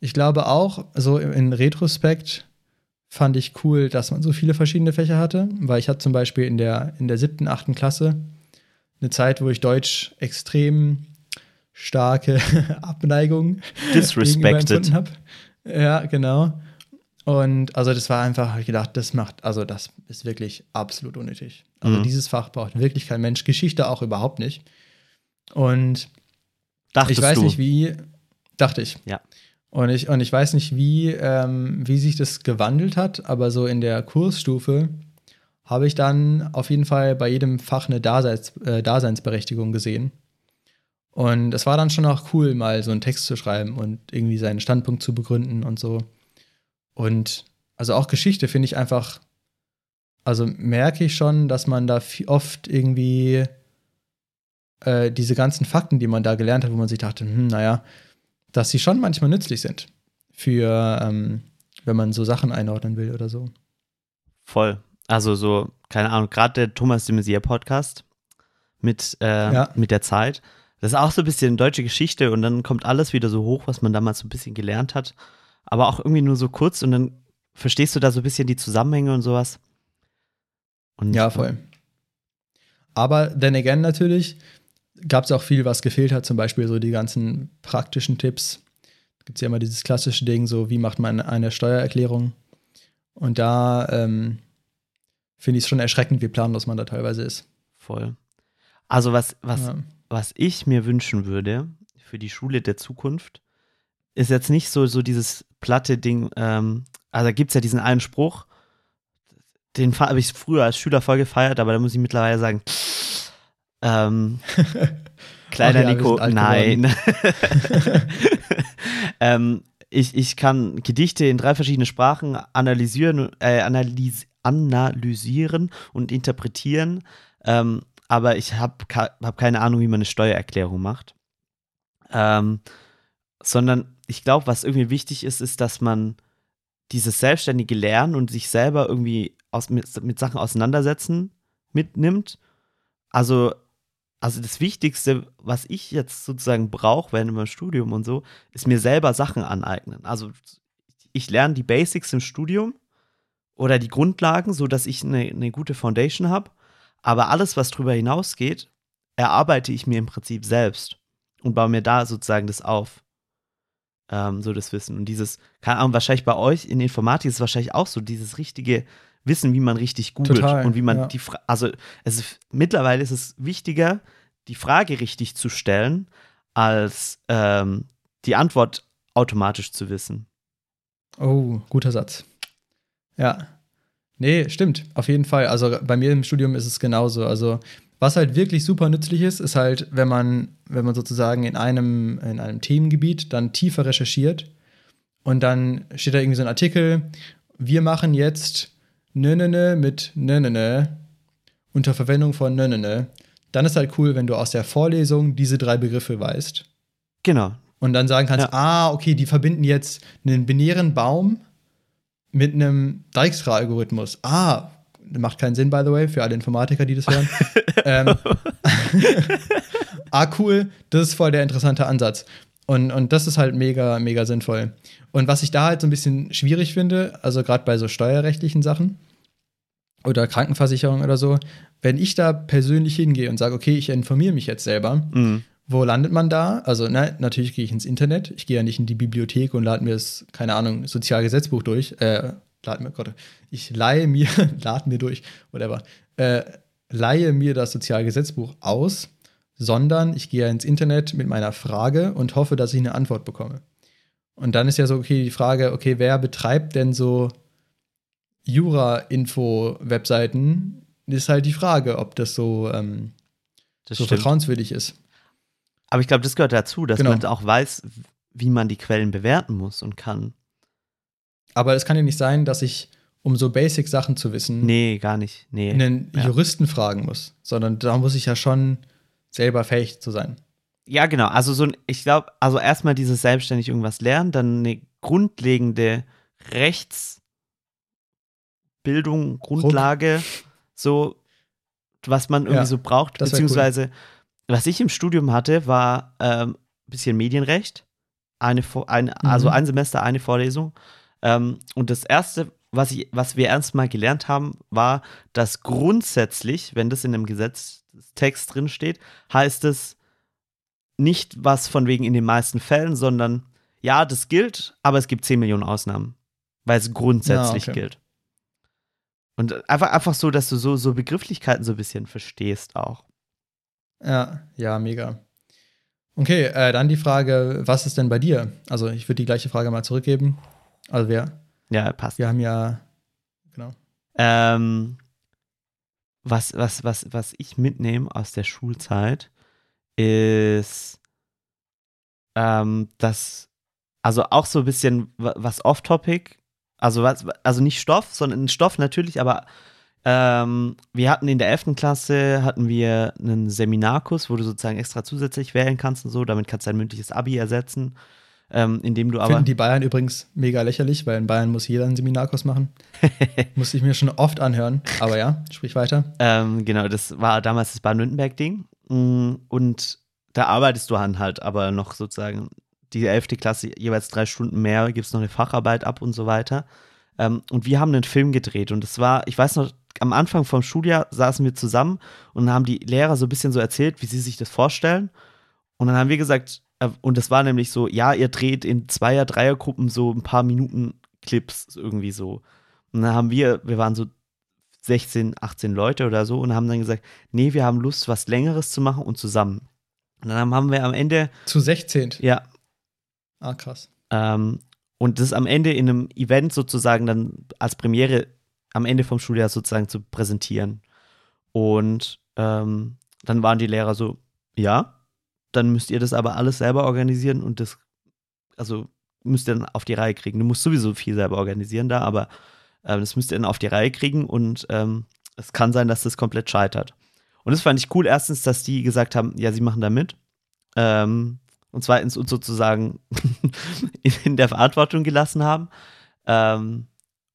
Ich glaube auch, so in Retrospekt fand ich cool, dass man so viele verschiedene Fächer hatte, weil ich hatte zum Beispiel in der, in der siebten, achten Klasse eine Zeit, wo ich Deutsch extrem starke Abneigung Disrespected. habe. Ja, genau. Und also das war einfach, habe ich gedacht, das macht, also das ist wirklich absolut unnötig. Also Mhm. dieses Fach braucht wirklich kein Mensch, Geschichte auch überhaupt nicht. Und Dachtest ich weiß du? nicht, wie, dachte ich. Ja. Und ich, und ich weiß nicht, wie, ähm, wie sich das gewandelt hat, aber so in der Kursstufe habe ich dann auf jeden Fall bei jedem Fach eine Daseins, äh, Daseinsberechtigung gesehen. Und es war dann schon auch cool, mal so einen Text zu schreiben und irgendwie seinen Standpunkt zu begründen und so. Und also auch Geschichte finde ich einfach, also merke ich schon, dass man da oft irgendwie äh, diese ganzen Fakten, die man da gelernt hat, wo man sich dachte, hm, naja, dass sie schon manchmal nützlich sind für, ähm, wenn man so Sachen einordnen will oder so. Voll. Also so, keine Ahnung, gerade der Thomas de Maizière Podcast mit, äh, Ja. mit der Zeit. Das ist auch so ein bisschen deutsche Geschichte und dann kommt alles wieder so hoch, was man damals so ein bisschen gelernt hat. Aber auch irgendwie nur so kurz und dann verstehst du da so ein bisschen die Zusammenhänge und sowas. Und, Ja, voll. Aber then again natürlich gab es auch viel, was gefehlt hat, zum Beispiel so die ganzen praktischen Tipps. Gibt es ja immer dieses klassische Ding, so wie macht man eine Steuererklärung. Und da ähm, finde ich es schon erschreckend, wie planlos man da teilweise ist. Voll. Also was, was, Ja. was ich mir wünschen würde für die Schule der Zukunft, ist jetzt nicht so, so dieses platte Ding, ähm, also da gibt es ja diesen einen Spruch, den habe ich früher als Schüler voll gefeiert, aber da muss ich mittlerweile sagen, ähm, kleiner ja, Nico, nein. ähm, ich, ich kann Gedichte in drei verschiedene Sprachen analysieren, äh, analys analysieren und interpretieren, ähm, aber ich habe hab keine Ahnung, wie man eine Steuererklärung macht. Ähm, sondern ich glaube, was irgendwie wichtig ist, ist, dass man dieses selbstständige Lernen und sich selber irgendwie aus, mit, mit Sachen auseinandersetzen mitnimmt. Also, also das Wichtigste, was ich jetzt sozusagen brauche während meinem Studium und so, ist mir selber Sachen aneignen. Also ich lerne die Basics im Studium oder die Grundlagen, so dass ich eine, eine gute Foundation habe. Aber alles, was darüber hinausgeht, erarbeite ich mir im Prinzip selbst und baue mir da sozusagen das auf. Ähm, so das Wissen. Und dieses, keine Ahnung, wahrscheinlich bei euch in Informatik ist es wahrscheinlich auch so, dieses richtige Wissen, wie man richtig googelt Total, und wie man ja. die Fra also es ist, mittlerweile ist es wichtiger, die Frage richtig zu stellen, als ähm, die Antwort automatisch zu wissen. Oh, guter Satz. Ja. Nee, stimmt, auf jeden Fall. Also bei mir im Studium ist es genauso. Also was halt wirklich super nützlich ist, ist halt, wenn man, wenn man sozusagen in einem, in einem Themengebiet dann tiefer recherchiert und dann steht da irgendwie so ein Artikel, wir machen jetzt Nönene mit Nönene unter Verwendung von Nönene. Dann ist halt cool, wenn du aus der Vorlesung diese drei Begriffe weißt Genau. und dann sagen kannst, Ja. ah, okay, die verbinden jetzt einen binären Baum mit einem Dijkstra-Algorithmus. Ah, macht keinen Sinn, by the way, für alle Informatiker, die das hören. ähm, ah, cool, das ist voll der interessante Ansatz. Und, und das ist halt mega, mega sinnvoll. Und was ich da halt so ein bisschen schwierig finde, also gerade bei so steuerrechtlichen Sachen oder Krankenversicherung oder so, wenn ich da persönlich hingehe und sage, okay, ich informiere mich jetzt selber, Mhm. wo landet man da? Also, ne, natürlich gehe ich ins Internet. Ich gehe ja nicht in die Bibliothek und lade mir das, keine Ahnung, Sozialgesetzbuch durch. Äh, lade mir, Gott, ich leihe mir, lade mir durch, whatever. Äh, leihe mir das Sozialgesetzbuch aus, sondern ich gehe ins Internet mit meiner Frage und hoffe, dass ich eine Antwort bekomme. Und dann ist ja so, okay, die Frage, okay, wer betreibt denn so Jura-Info-Webseiten? Ist halt die Frage, ob das so, ähm, Das so stimmt. vertrauenswürdig ist. Aber ich glaube, das gehört dazu, dass Genau. man auch weiß, wie man die Quellen bewerten muss und kann. Aber es kann ja nicht sein, dass ich, um so Basic-Sachen zu wissen, Nee, gar nicht. Nee. einen Ja. Juristen fragen muss, sondern da muss ich ja schon selber fähig zu sein. Ja, genau. Also so ein, ich glaube, also erstmal dieses selbstständig irgendwas lernen, dann eine grundlegende Rechtsbildung, Grundlage, so was man irgendwie Ja, so braucht, wär cool. beziehungsweise was ich im Studium hatte, war ähm, bisschen Medienrecht, eine, Vor- eine also Mhm. ein Semester eine Vorlesung. Ähm, und das erste, was, ich, was wir ernst mal gelernt haben, war, dass grundsätzlich, wenn das in einem Gesetzestext drin steht, heißt es nicht was von wegen in den meisten Fällen, sondern ja, das gilt, aber es gibt 10 Millionen Ausnahmen, weil es grundsätzlich Ja, okay. gilt. Und einfach, einfach so, dass du so, so Begrifflichkeiten so ein bisschen verstehst auch. Ja, ja, mega. Okay, äh, dann die Frage, was ist denn bei dir? Also ich würde die gleiche Frage mal zurückgeben. Also wir, Ja, passt. wir haben ja, genau. Ähm, was, was, was, was ich mitnehme aus der Schulzeit ist, ähm, dass, also auch so ein bisschen wa- was off-topic, also was, also nicht Stoff, sondern Stoff natürlich, aber ähm, wir hatten in der 11. Klasse hatten wir einen Seminarkurs, wo du sozusagen extra zusätzlich wählen kannst und so, damit kannst du dein mündliches Abi ersetzen, ähm, indem du aber Finden die Bayern übrigens mega lächerlich, weil in Bayern muss jeder einen Seminarkurs machen. Muss ich mir schon oft anhören. Aber ja, sprich weiter. Ähm, genau, das war damals das Baden-Württemberg-Ding. Mm, Und da arbeitest du dann halt aber noch sozusagen die 11. Klasse jeweils drei Stunden mehr, gibst noch eine Facharbeit ab und so weiter. Ähm, und wir haben einen Film gedreht und es war, ich weiß noch, am Anfang vom Schuljahr saßen wir zusammen und haben die Lehrer so ein bisschen so erzählt, wie sie sich das vorstellen. Und dann haben wir gesagt, und das war nämlich so, ja, ihr dreht in Zweier-, Dreiergruppen so ein paar Minuten Clips irgendwie so. Und dann haben wir, wir waren so 16, 18 Leute oder so und haben dann gesagt, nee, wir haben Lust, was Längeres zu machen und zusammen. Und dann haben wir am Ende, Zu 16. ja, Ah, krass. ähm, und das am Ende in einem Event sozusagen dann als Premiere am Ende vom Schuljahr sozusagen zu präsentieren. Und ähm, dann waren die Lehrer so, ja, dann müsst ihr das aber alles selber organisieren und das, also müsst ihr dann auf die Reihe kriegen. Du musst sowieso viel selber organisieren da, aber ähm, das müsst ihr dann auf die Reihe kriegen und ähm, es kann sein, dass das komplett scheitert. Und das fand ich cool. Erstens, dass die gesagt haben, ja, sie machen da mit. Ähm, und zweitens uns sozusagen in, in der Verantwortung gelassen haben. Ähm,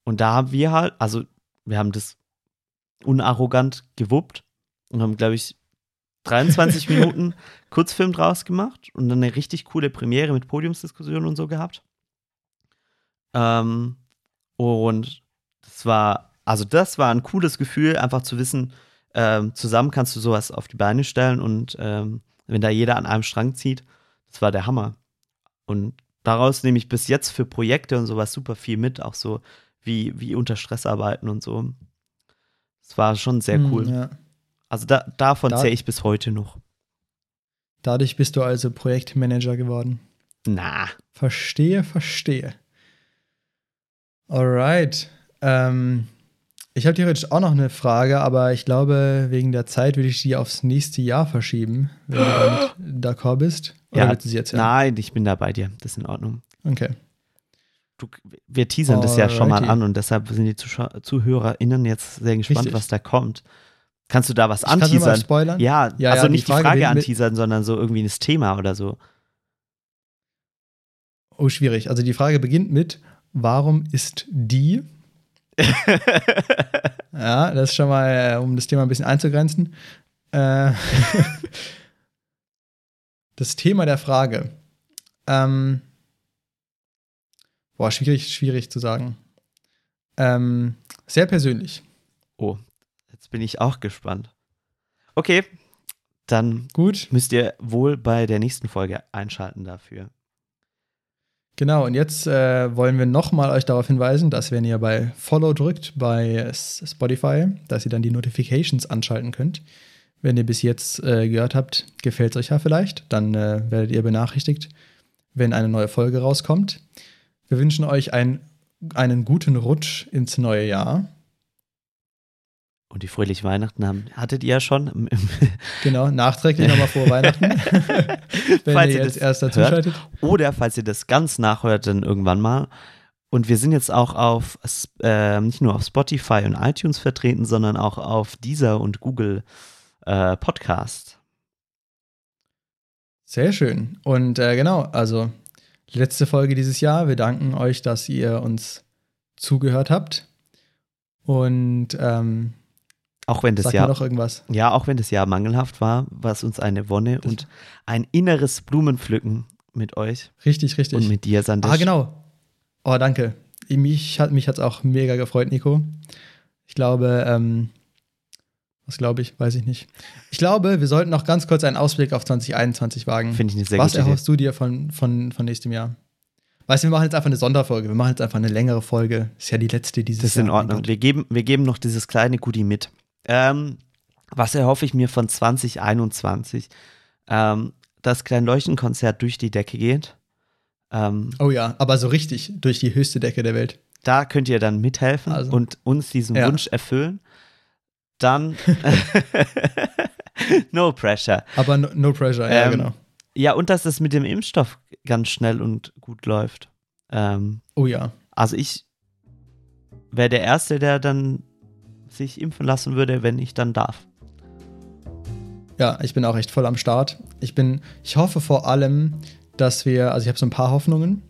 und da haben wir halt, also wir haben das unarrogant gewuppt und haben, glaube ich, 23 Minuten Kurzfilm draus gemacht und dann eine richtig coole Premiere mit Podiumsdiskussion und so gehabt. Ähm, und das war, also das war ein cooles Gefühl, einfach zu wissen, ähm, zusammen kannst du sowas auf die Beine stellen und ähm, wenn da jeder an einem Strang zieht, das war der Hammer. Und daraus nehme ich bis jetzt für Projekte und sowas super viel mit, auch so wie, wie unter Stress arbeiten und so. Das war schon sehr Hm, cool. Ja. Also da, davon Da- zähle ich bis heute noch. Dadurch bist du also Projektmanager geworden. Na, Verstehe, verstehe. Alright. Ähm, ich habe theoretisch auch noch eine Frage, aber ich glaube, wegen der Zeit würde ich die aufs nächste Jahr verschieben, wenn du damit d'accord bist. Oder Ja, willst du sie jetzt nein, ich bin da bei dir. Das ist in Ordnung. Okay. Du, wir teasern das ja schon mal Alrighty. an und deshalb sind die Zuschau ZuhörerInnen jetzt sehr gespannt, Richtig. was da kommt. Kannst du da was Ich kann nur mal anteasern? spoilern. Ja, Ja, also ja, die nicht die Frage Frage, mit- anteasern, sondern so irgendwie das Thema oder so. Oh, schwierig. Also die Frage beginnt mit, warum ist die? Ja, das ist schon mal, äh, um das Thema ein bisschen einzugrenzen. Äh, das Thema der Frage. Ähm, boah, schwierig, schwierig zu sagen. Ähm, sehr persönlich. oh, jetzt bin ich auch gespannt. Okay, dann Gut, müsst ihr wohl bei der nächsten Folge einschalten dafür. genau. Und jetzt äh, wollen wir nochmal euch darauf hinweisen, dass wenn ihr bei Follow drückt bei Spotify, dass ihr dann die Notifications anschalten könnt. Wenn ihr bis jetzt äh, gehört habt, gefällt es euch ja vielleicht, dann äh, werdet ihr benachrichtigt, wenn eine neue Folge rauskommt. Wir wünschen euch ein, einen guten Rutsch ins neue Jahr. Und die fröhliche Weihnachten haben, hattet ihr ja schon. Genau, nachträglich nochmal frohe Weihnachten. wenn Falls ihr ihr jetzt das erst dazu hört. schaltet. Oder falls ihr das ganz nachhört, dann irgendwann mal. Und wir sind jetzt auch auf, äh, nicht nur auf Spotify und iTunes vertreten, sondern auch auf Deezer und Google äh, Podcast. Sehr schön. Und äh, genau, also letzte Folge dieses Jahr. Wir danken euch, dass ihr uns zugehört habt. Und ähm, Auch wenn das sag Jahr, noch irgendwas. ja, auch wenn das Jahr mangelhaft war, war es uns eine Wonne Das- und ein inneres Blumenpflücken mit euch Richtig, richtig. und mit dir, Sandisch. ah, genau. Oh, danke. mich hat mich hat's auch mega gefreut, Nico. Ich glaube, ähm, was glaube ich, weiß ich nicht. Ich glaube, wir sollten noch ganz kurz einen Ausblick auf 2021 wagen. Finde ich eine sehr was erhoffst du dir von, von, von nächstem Jahr? Weißt du, wir machen jetzt einfach eine Sonderfolge. Wir machen jetzt einfach eine längere Folge. Ist ja die letzte dieses Das ist Jahr. in Ordnung. Wir geben, wir geben noch dieses kleine Goodie mit. Ähm, was erhoffe ich mir von 2021? Ähm, das Kleinleuchtenkonzert durch die Decke geht. Ähm, Oh ja, aber so richtig durch die höchste Decke der Welt. da könnt ihr dann mithelfen Also. und uns diesen Ja. Wunsch erfüllen. Dann no pressure. Aber no, no pressure, ja, Ähm, genau. Ja, und dass es mit dem Impfstoff ganz schnell und gut läuft. Ähm, Oh ja. also ich wäre der Erste, der dann sich impfen lassen würde, wenn ich dann darf. Ja, ich bin auch echt voll am Start. Ich bin, ich hoffe vor allem, dass wir, also ich habe so ein paar Hoffnungen.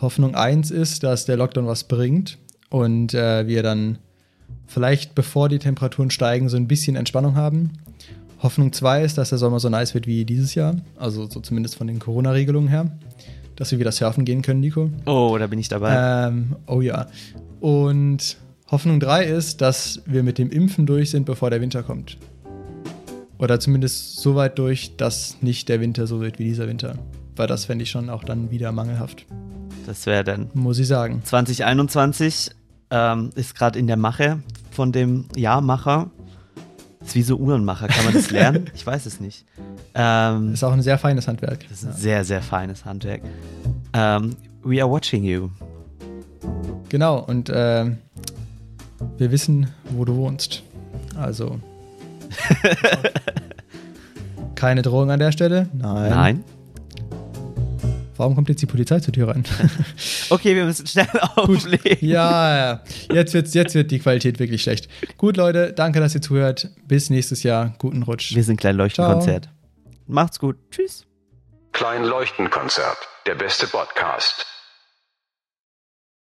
Hoffnung 1 ist, dass der Lockdown was bringt und äh, wir dann vielleicht, bevor die Temperaturen steigen, so ein bisschen Entspannung haben. Hoffnung 2 ist, dass der Sommer so nice wird wie dieses Jahr, also so zumindest von den Corona-Regelungen her, dass wir wieder surfen gehen können, Nico. Oh, da bin ich dabei. Ähm, oh ja. Und Hoffnung 3 ist, dass wir mit dem Impfen durch sind, bevor der Winter kommt. Oder zumindest so weit durch, dass nicht der Winter so wird wie dieser Winter. Weil das fände ich schon auch dann wieder mangelhaft, Das wäre dann muss ich sagen. 2021 ähm, ist gerade in der Mache von dem Jahrmacher. Ist wie so Uhrenmacher. Kann man das lernen? ich weiß es nicht. Ähm, Ist auch ein sehr feines Handwerk. das ist ein sehr, sehr feines Handwerk. Ähm, we are watching you. Genau, und äh, wir wissen, wo du wohnst. Also. Keine Drohung an der Stelle? Nein. Nein. Warum kommt jetzt die Polizei zur Tür rein? Okay, wir müssen schnell auflegen. Ja, ja. Jetzt, wird's, jetzt wird die Qualität wirklich schlecht. Gut, Leute, danke, dass ihr zuhört. Bis nächstes Jahr. Guten Rutsch. Wir sind klein Leuchtenkonzert. Macht's gut. Tschüss. Klein Leuchtenkonzert. Der beste Podcast.